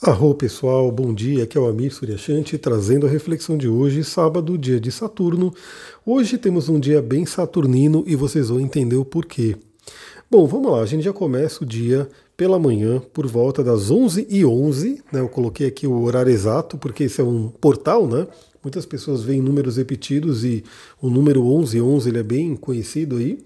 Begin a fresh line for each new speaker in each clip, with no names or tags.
Arro pessoal, bom dia, aqui é o Amir Suryashanti trazendo a reflexão de hoje, sábado, dia de Saturno. Hoje temos um dia bem saturnino e vocês vão entender o porquê. Bom, vamos lá, a gente já começa o dia pela manhã, por volta das 11h11, né? eu coloquei aqui o horário exato, porque esse é um portal, né? Muitas pessoas veem números repetidos e o número 1111 ele é bem conhecido aí.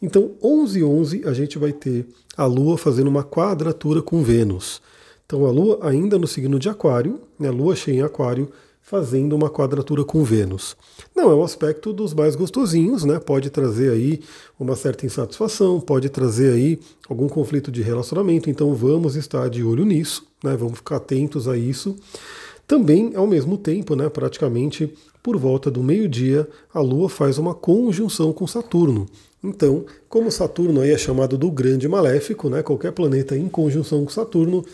Então, 11h11 a gente vai ter a Lua fazendo uma quadratura com Vênus. Então a Lua ainda no signo de Aquário, né, Lua cheia em Aquário, fazendo uma quadratura com Vênus. Não é um aspecto dos mais gostosinhos, né? Pode trazer aí uma certa insatisfação, pode trazer aí algum conflito de relacionamento, então vamos estar de olho nisso, né? Vamos ficar atentos a isso. Também, ao mesmo tempo, né, praticamente por volta do meio-dia, a Lua faz uma conjunção com Saturno. Então, como Saturno aí é chamado do grande maléfico, né, qualquer planeta em conjunção com Saturno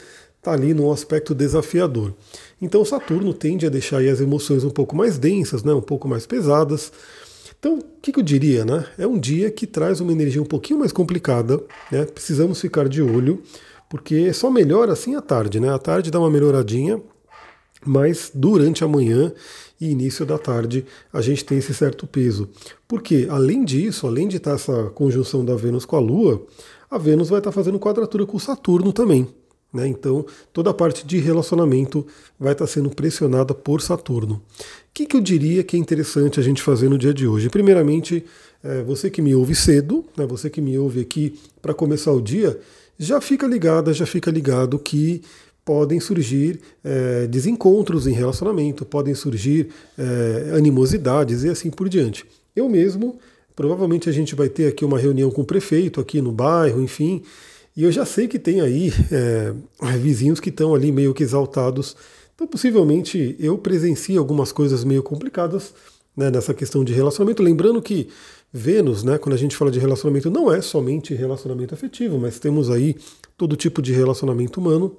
está ali num aspecto desafiador. Então Saturno tende a deixar as emoções um pouco mais densas, né, um pouco mais pesadas. Então, o que, que, eu diria? Né? É um dia que traz uma energia um pouquinho mais complicada, né? precisamos ficar de olho, porque só melhora assim à tarde. Né? À tarde dá uma melhoradinha, mas durante a manhã e início da tarde a gente tem esse certo peso. Porque, além disso, além de estar essa conjunção da Vênus com a Lua, a Vênus vai estar fazendo quadratura com Saturno também. Né? Então, toda a parte de relacionamento vai estar sendo pressionada por Saturno. O que, que eu diria que é interessante a gente fazer no dia de hoje? Primeiramente, é, você que me ouve cedo, né, você que me ouve aqui para começar o dia, já fica ligada, já fica ligado que podem surgir é, desencontros em relacionamento, podem surgir é, animosidades e assim por diante. Eu mesmo, provavelmente a gente vai ter aqui uma reunião com o prefeito aqui no bairro, enfim, e eu já sei que tem aí é, vizinhos que estão ali meio que exaltados. Então, possivelmente, eu presencio algumas coisas meio complicadas né, nessa questão de relacionamento. Lembrando que Vênus, né, quando a gente fala de relacionamento, não é somente relacionamento afetivo, mas temos aí todo tipo de relacionamento humano.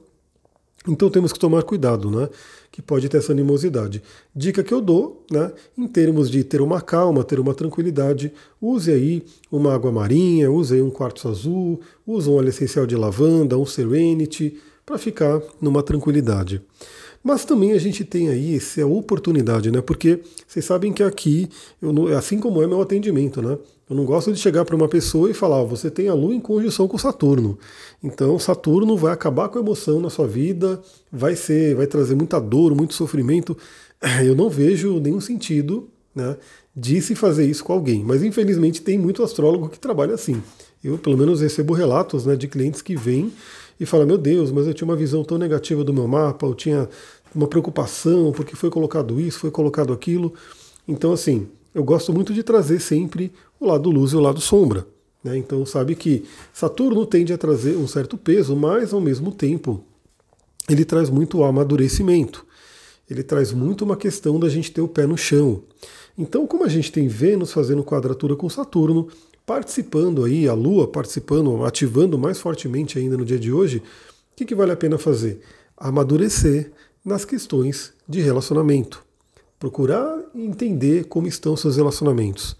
Então temos que tomar cuidado, né? Que pode ter essa animosidade. Dica que eu dou, né? Em termos de ter uma calma, ter uma tranquilidade, use aí uma água marinha, use aí um quartzo azul, use um óleo essencial de lavanda, um serenity, para ficar numa tranquilidade. Mas também a gente tem aí essa oportunidade, né? Porque vocês sabem que aqui, eu, assim como é meu atendimento, né? Eu não gosto de chegar para uma pessoa e falar, oh, você tem a Lua em conjunção com Saturno. Então Saturno vai acabar com a emoção na sua vida, vai ser, vai trazer muita dor, muito sofrimento. Eu não vejo nenhum sentido né, de se fazer isso com alguém. Mas infelizmente tem muito astrólogo que trabalha assim. Eu, pelo menos, recebo relatos né, de clientes que vêm e falam: Meu Deus, mas eu tinha uma visão tão negativa do meu mapa, eu tinha uma preocupação porque foi colocado isso, foi colocado aquilo. Então, assim, eu gosto muito de trazer sempre o lado luz e o lado sombra. Né? Então, sabe que Saturno tende a trazer um certo peso, mas ao mesmo tempo ele traz muito amadurecimento. Ele traz muito uma questão da gente ter o pé no chão. Então, como a gente tem Vênus fazendo quadratura com Saturno, participando aí, a Lua participando, ativando mais fortemente ainda no dia de hoje, o que, que vale a pena fazer? Amadurecer nas questões de relacionamento. Procurar entender como estão seus relacionamentos.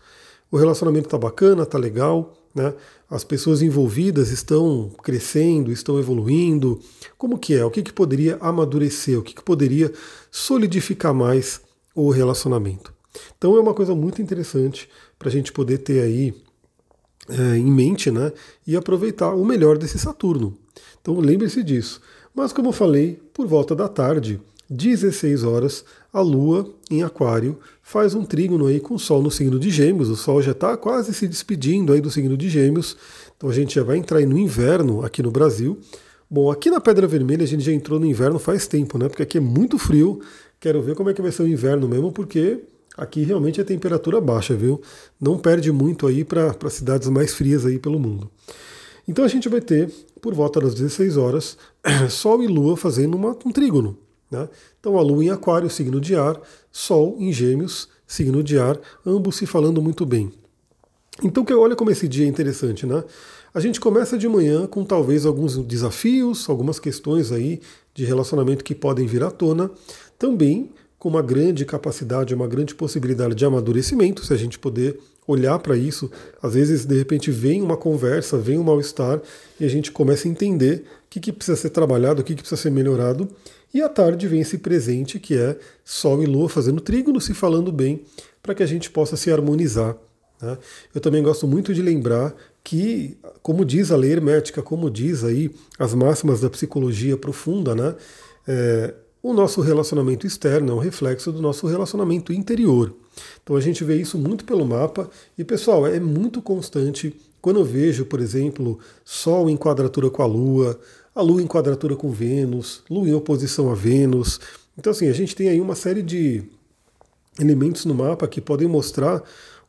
O relacionamento está bacana, está legal, né? As pessoas envolvidas estão crescendo, estão evoluindo. Como que é? O que, que poderia amadurecer? O que, que poderia solidificar mais o relacionamento? Então é uma coisa muito interessante para a gente poder ter aí é, em mente, né? E aproveitar o melhor desse Saturno. Então lembre-se disso. Mas como eu falei, por volta da tarde, 16 horas, a Lua em Aquário faz um trígono aí com o Sol no signo de Gêmeos. O Sol já está quase se despedindo aí do signo de Gêmeos. Então a gente já vai entrar aí no inverno aqui no Brasil. Bom, aqui na Pedra Vermelha a gente já entrou no inverno faz tempo, né? Porque aqui é muito frio. Quero ver como é que vai ser o inverno mesmo, porque aqui realmente a temperatura baixa, viu? Não perde muito aí para cidades mais frias aí pelo mundo. Então a gente vai ter, por volta das 16 horas, Sol e Lua fazendo uma, um trígono. Né? Então a Lua em Aquário, signo de ar, Sol em Gêmeos, signo de ar, ambos se falando muito bem. Então olha como esse dia é interessante, né? A gente começa de manhã com talvez alguns desafios, algumas questões aí de relacionamento que podem vir à tona, também com uma grande capacidade, uma grande possibilidade de amadurecimento, se a gente poder olhar para isso. Às vezes, de repente, vem uma conversa, vem um mal-estar e a gente começa a entender o que, que precisa ser trabalhado, o que, que precisa ser melhorado. E à tarde vem esse presente que é Sol e Lua fazendo trígono, se falando bem, para que a gente possa se harmonizar. Né? Eu também gosto muito de lembrar que, como diz a lei hermética, como diz aí as máximas da psicologia profunda, né? É, o nosso relacionamento externo é um reflexo do nosso relacionamento interior. Então a gente vê isso muito pelo mapa e, pessoal, é muito constante. Quando eu vejo, por exemplo, Sol em quadratura com a Lua, a Lua em quadratura com Vênus, Lua em oposição a Vênus. Então, assim, a gente tem aí uma série de elementos no mapa que podem mostrar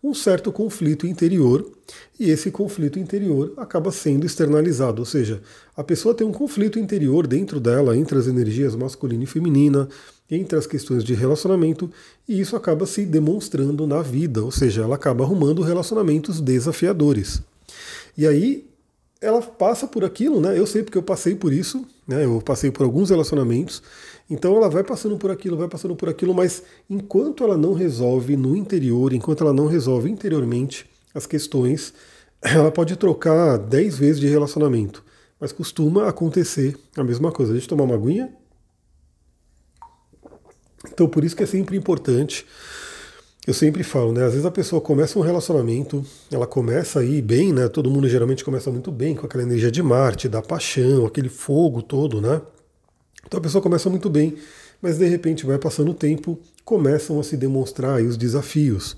um certo conflito interior, e esse conflito interior acaba sendo externalizado, ou seja, a pessoa tem um conflito interior dentro dela, entre as energias masculina e feminina, entre as questões de relacionamento, e isso acaba se demonstrando na vida, ou seja, ela acaba arrumando relacionamentos desafiadores. E aí ela passa por aquilo, né? Eu sei porque eu passei por isso, né? Eu passei por alguns relacionamentos então ela vai passando por aquilo, vai passando por aquilo, mas enquanto ela não resolve no interior, enquanto ela não resolve interiormente as questões, ela pode trocar 10 vezes de relacionamento. Mas costuma acontecer a mesma coisa. Deixa eu tomar uma aguinha. Então por isso que é sempre importante. Eu sempre falo, né? Às vezes a pessoa começa um relacionamento, ela começa aí bem, né? Todo mundo geralmente começa muito bem, com aquela energia de Marte, da paixão, aquele fogo todo, né? Então a pessoa começa muito bem, mas de repente vai passando o tempo, começam a se demonstrar os desafios.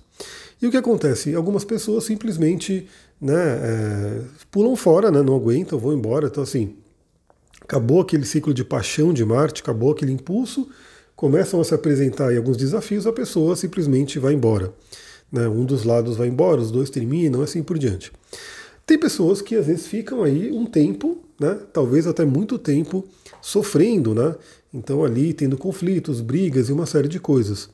E o que acontece? Algumas pessoas simplesmente né, é, pulam fora, né, não aguentam, vão embora. Então, assim, acabou aquele ciclo de paixão de Marte, acabou aquele impulso, começam a se apresentar aí alguns desafios, a pessoa simplesmente vai embora. Né, um dos lados vai embora, os dois terminam, assim por diante. Tem pessoas que às vezes ficam aí um tempo, né, talvez até muito tempo, sofrendo, né? Então ali tendo conflitos, brigas e uma série de coisas.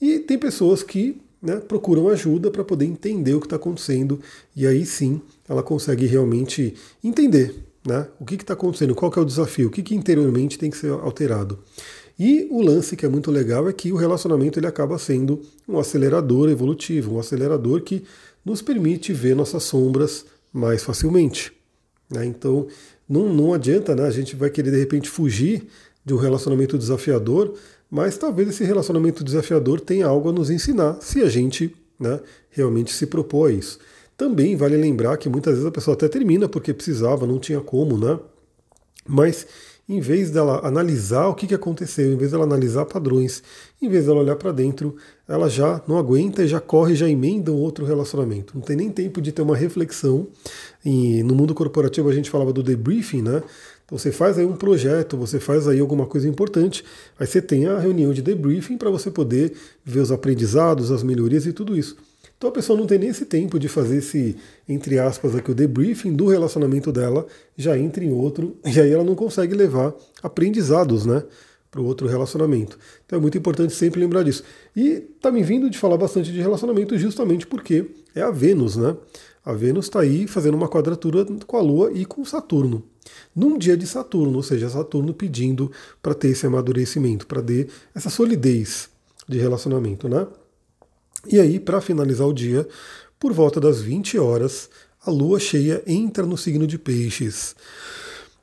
E tem pessoas que né, procuram ajuda para poder entender o que está acontecendo e aí sim ela consegue realmente entender né, o que está acontecendo, qual que é o desafio, o que, que interiormente tem que ser alterado. E o lance que é muito legal é que o relacionamento ele acaba sendo um acelerador evolutivo, um acelerador que nos permite ver nossas sombras mais facilmente. Né? Então, não, não adianta, né? A gente vai querer de repente fugir de um relacionamento desafiador, mas talvez esse relacionamento desafiador tenha algo a nos ensinar se a gente né, realmente se propõe a isso. Também vale lembrar que muitas vezes a pessoa até termina porque precisava, não tinha como, né? Mas em vez dela analisar o que aconteceu, em vez dela analisar padrões, em vez dela olhar para dentro, ela já não aguenta e já corre, já emenda um outro relacionamento. Não tem nem tempo de ter uma reflexão. E no mundo corporativo a gente falava do debriefing, né? Então você faz aí um projeto, você faz aí alguma coisa importante, aí você tem a reunião de debriefing para você poder ver os aprendizados, as melhorias e tudo isso. Então a pessoa não tem nem esse tempo de fazer esse, entre aspas, aqui, o debriefing do relacionamento dela, já entra em outro, e aí ela não consegue levar aprendizados, né? Para o outro relacionamento. Então é muito importante sempre lembrar disso. E tá me vindo de falar bastante de relacionamento justamente porque é a Vênus, né? A Vênus está aí fazendo uma quadratura com a Lua e com Saturno. Num dia de Saturno, ou seja, Saturno pedindo para ter esse amadurecimento, para ter essa solidez de relacionamento, né? E aí, para finalizar o dia, por volta das 20 horas, a lua cheia entra no signo de Peixes.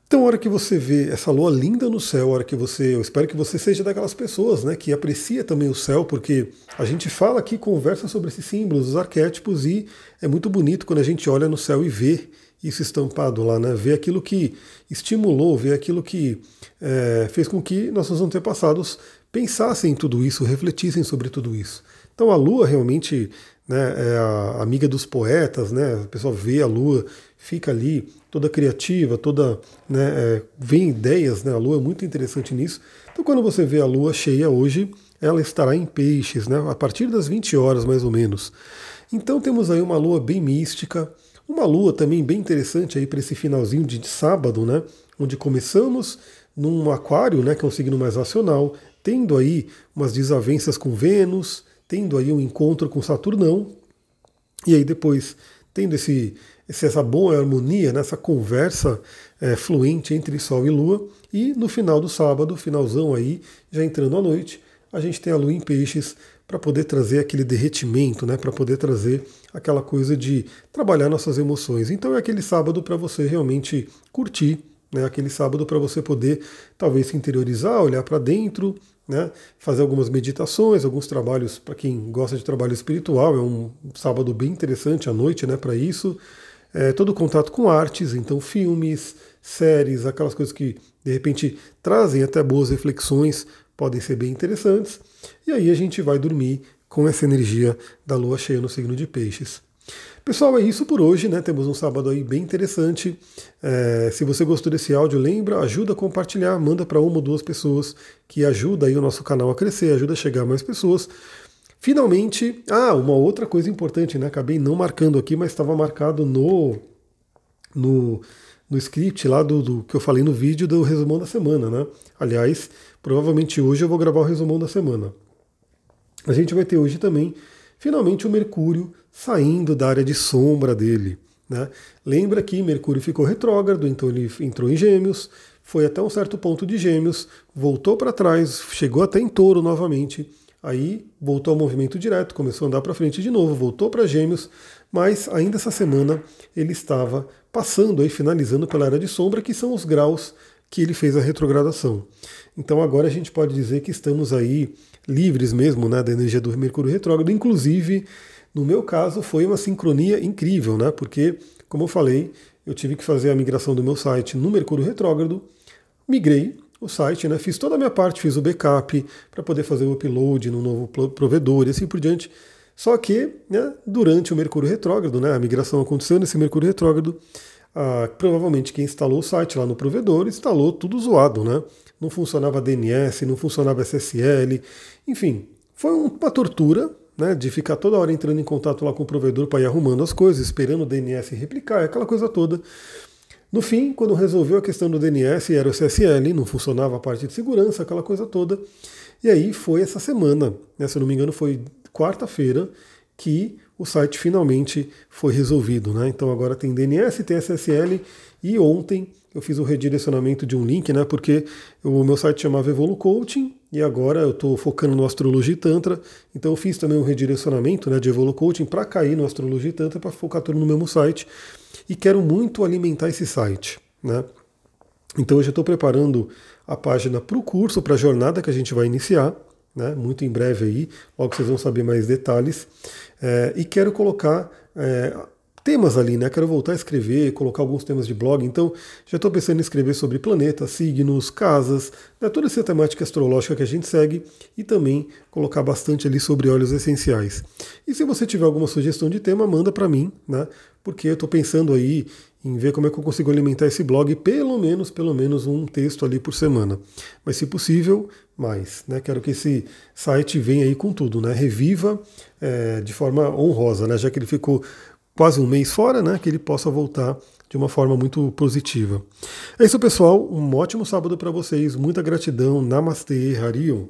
Então, a hora que você vê essa lua linda no céu, a hora que você, eu espero que você seja daquelas pessoas, né, que aprecia também o céu, porque a gente fala aqui, conversa sobre esses símbolos, os arquétipos, e é muito bonito quando a gente olha no céu e vê isso estampado lá, né, vê aquilo que estimulou, vê aquilo que é, fez com que nossos antepassados pensassem em tudo isso, refletissem sobre tudo isso. Então a Lua realmente né, é a amiga dos poetas, né? A pessoa vê a Lua, fica ali toda criativa, toda né, é, vem ideias, né? A Lua é muito interessante nisso. Então quando você vê a Lua cheia hoje, ela estará em peixes, né? A partir das 20 horas mais ou menos. Então temos aí uma Lua bem mística, uma Lua também bem interessante aí para esse finalzinho de sábado, né? Onde começamos num aquário, né? Que é um signo mais racional, tendo aí umas desavenças com Vênus tendo aí um encontro com Saturnão, e aí depois tendo esse, essa boa harmonia, né, conversa é, fluente entre Sol e Lua, e no final do sábado, finalzão aí, já entrando à noite, a gente tem a lua em peixes para poder trazer aquele derretimento, né, para poder trazer aquela coisa de trabalhar nossas emoções. Então é aquele sábado para você realmente curtir, né, aquele sábado para você poder talvez se interiorizar, olhar para dentro, né, fazer algumas meditações, alguns trabalhos para quem gosta de trabalho espiritual. É um sábado bem interessante à noite, né, para isso. É, todo contato com artes, então filmes, séries, aquelas coisas que de repente trazem até boas reflexões, podem ser bem interessantes. E aí a gente vai dormir com essa energia da lua cheia no signo de Peixes. Pessoal, é isso por hoje, né? Temos um sábado aí bem interessante. É, se você gostou desse áudio, lembra, ajuda a compartilhar, manda para uma ou duas pessoas que ajuda aí o nosso canal a crescer, ajuda a chegar a mais pessoas. Finalmente, ah, uma outra coisa importante, né? Acabei não marcando aqui, mas estava marcado no, no, no script lá do, do, que eu falei no vídeo do resumão da semana, né? Aliás, provavelmente hoje eu vou gravar o resumão da semana. A gente vai ter hoje também, finalmente, o Mercúrio saindo da área de sombra dele. Né? Lembra que Mercúrio ficou retrógrado, então ele entrou em Gêmeos, foi até um certo ponto de Gêmeos, voltou para trás, chegou até em Touro novamente, aí voltou ao movimento direto, começou a andar para frente de novo, voltou para Gêmeos, mas ainda essa semana ele estava passando aí, finalizando pela área de sombra, que são os graus que ele fez a retrogradação. Então agora a gente pode dizer que estamos aí livres mesmo né, da energia do Mercúrio retrógrado, inclusive no meu caso, foi uma sincronia incrível, né? Porque, como eu falei, eu tive que fazer a migração do meu site no Mercúrio Retrógrado, migrei o site, né? Fiz toda a minha parte, fiz o backup para poder fazer o upload no novo provedor e assim por diante. Só que, né, durante o Mercúrio Retrógrado, né, a migração aconteceu nesse Mercúrio Retrógrado, ah, provavelmente quem instalou o site lá no provedor instalou tudo zoado, né? Não funcionava DNS, não funcionava SSL, enfim, foi uma tortura, né, de ficar toda hora entrando em contato lá com o provedor para ir arrumando as coisas, esperando o DNS replicar, aquela coisa toda. No fim, quando resolveu a questão do DNS, era o SSL, não funcionava a parte de segurança, aquela coisa toda. E aí foi essa semana, né, se eu não me engano, foi quarta-feira que o site finalmente foi resolvido. Né? Então agora tem DNS, tem SSL e ontem eu fiz o redirecionamento de um link, né? Porque o meu site chamava Evolu Coaching e agora eu estou focando no Astrologia Tantra. Então eu fiz também um redirecionamento né, de Evolu Coaching para cair no Astrologia Tantra para focar tudo no mesmo site. E quero muito alimentar esse site, né? Então eu já estou preparando a página para o curso, para a jornada que a gente vai iniciar, né? Muito em breve aí, logo vocês vão saber mais detalhes. É, e quero colocar é, temas ali, né? Quero voltar a escrever, colocar alguns temas de blog, então já estou pensando em escrever sobre planetas, signos, casas, né? toda essa temática astrológica que a gente segue e também colocar bastante ali sobre óleos essenciais. E se você tiver alguma sugestão de tema, manda para mim, né? Porque eu estou pensando aí em ver como é que eu consigo alimentar esse blog, pelo menos, pelo menos um texto ali por semana. Mas se possível, mais. Né? Quero que esse site venha aí com tudo, né? Reviva é, de forma honrosa, né? Já que ele ficou quase um mês fora, né, que ele possa voltar de uma forma muito positiva. É isso, pessoal. Um ótimo sábado para vocês. Muita gratidão. Namastê, Harion.